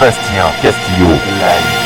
Bastien Castillo Live.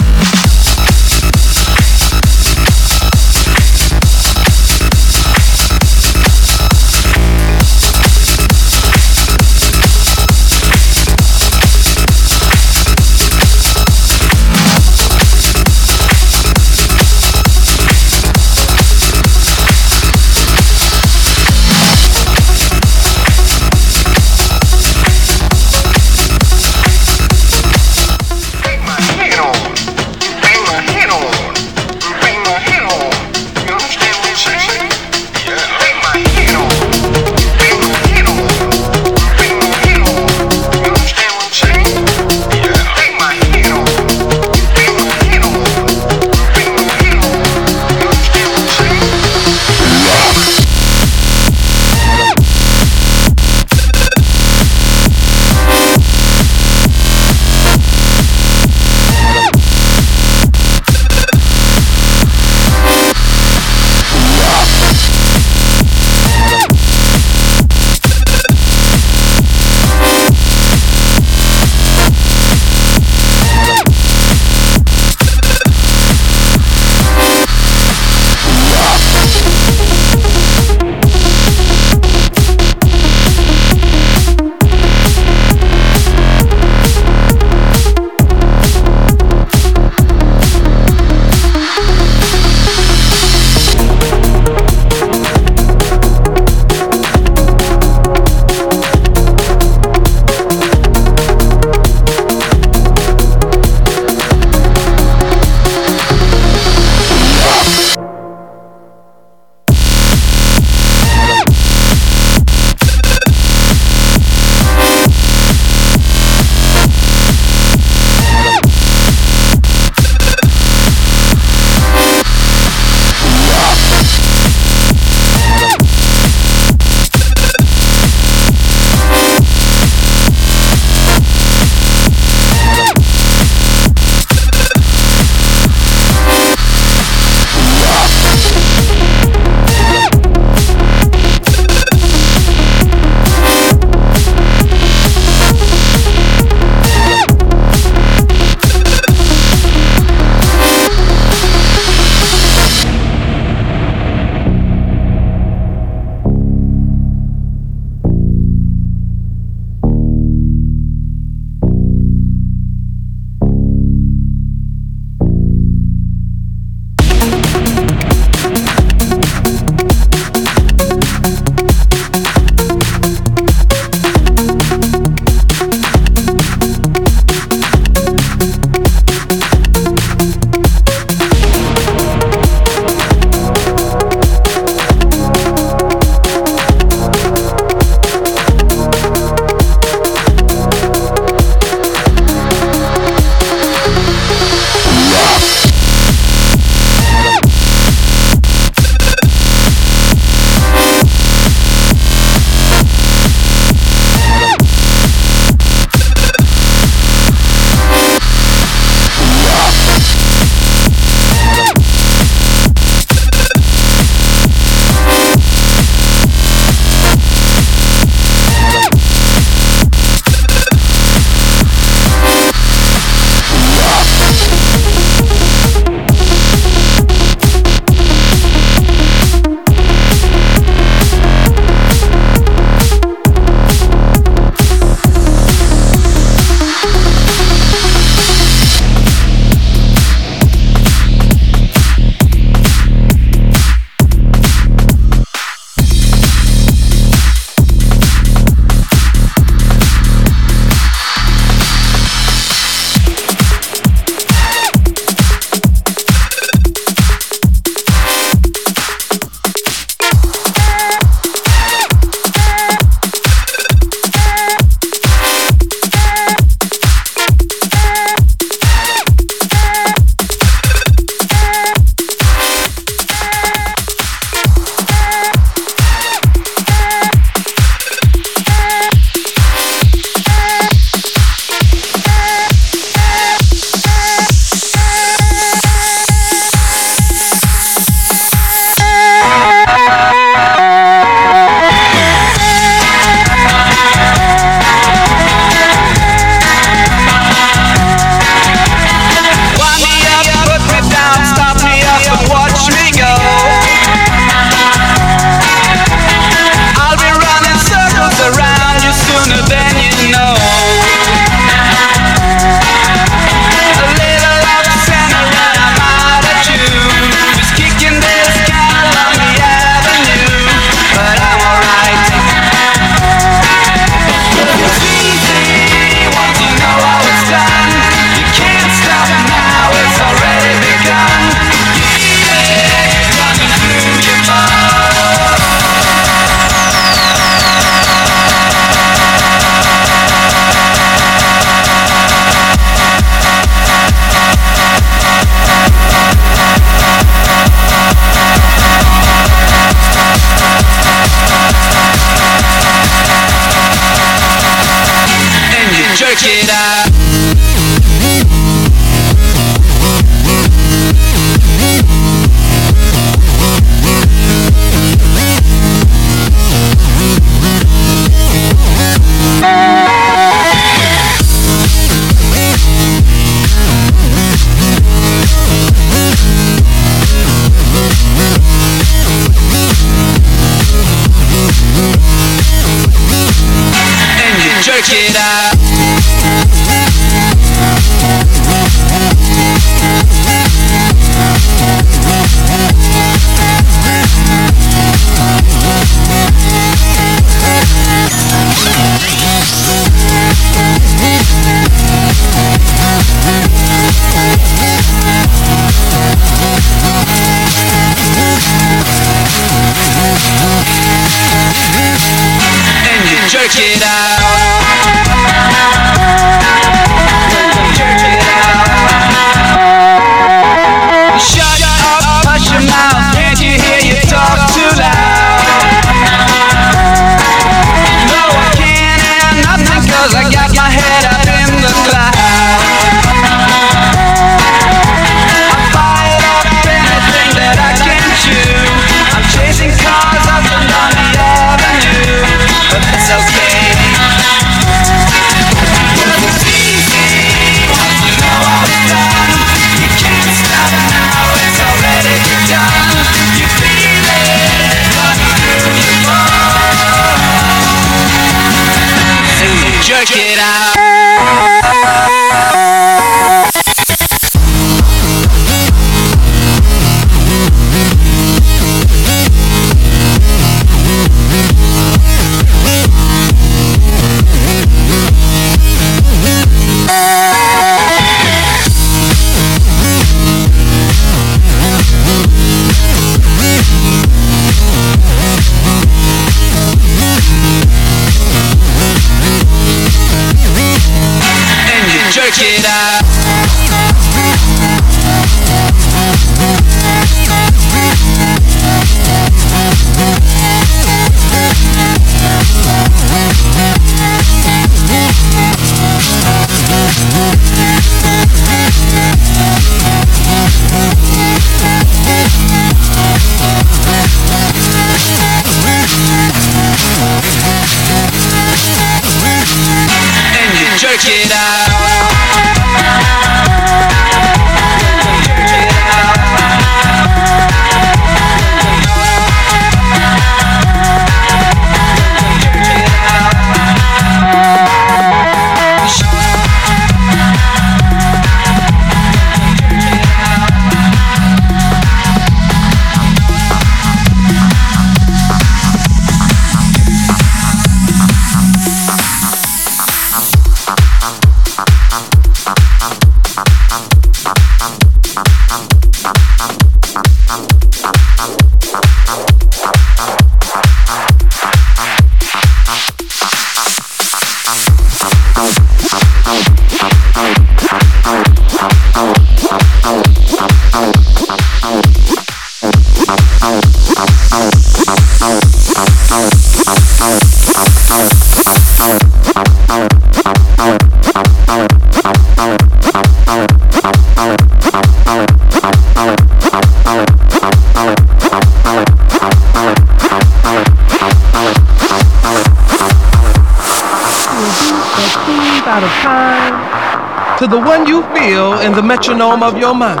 to the one you feel in the metronome of your mind?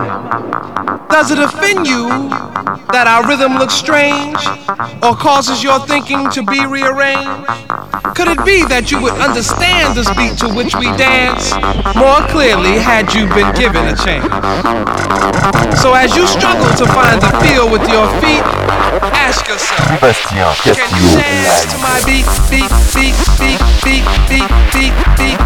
Does it offend you that our rhythm looks strange or causes your thinking to be rearranged? Could it be that you would understand this beat to which we dance more clearly had you been given a chance? So as you struggle to find the feel with your feet, ask yourself. Can you dance to my beat, beat, beat, beat, beat, beat, beat, beat, beat, beat,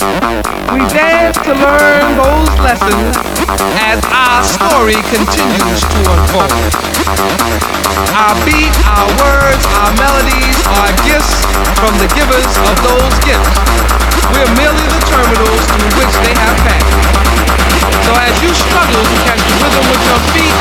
We dare to learn those lessons as our story continues to unfold. Our beat, our words, our melodies are gifts from the givers of those gifts. We're merely the terminals through which they have passed. So as you struggle to catch the rhythm with your feet,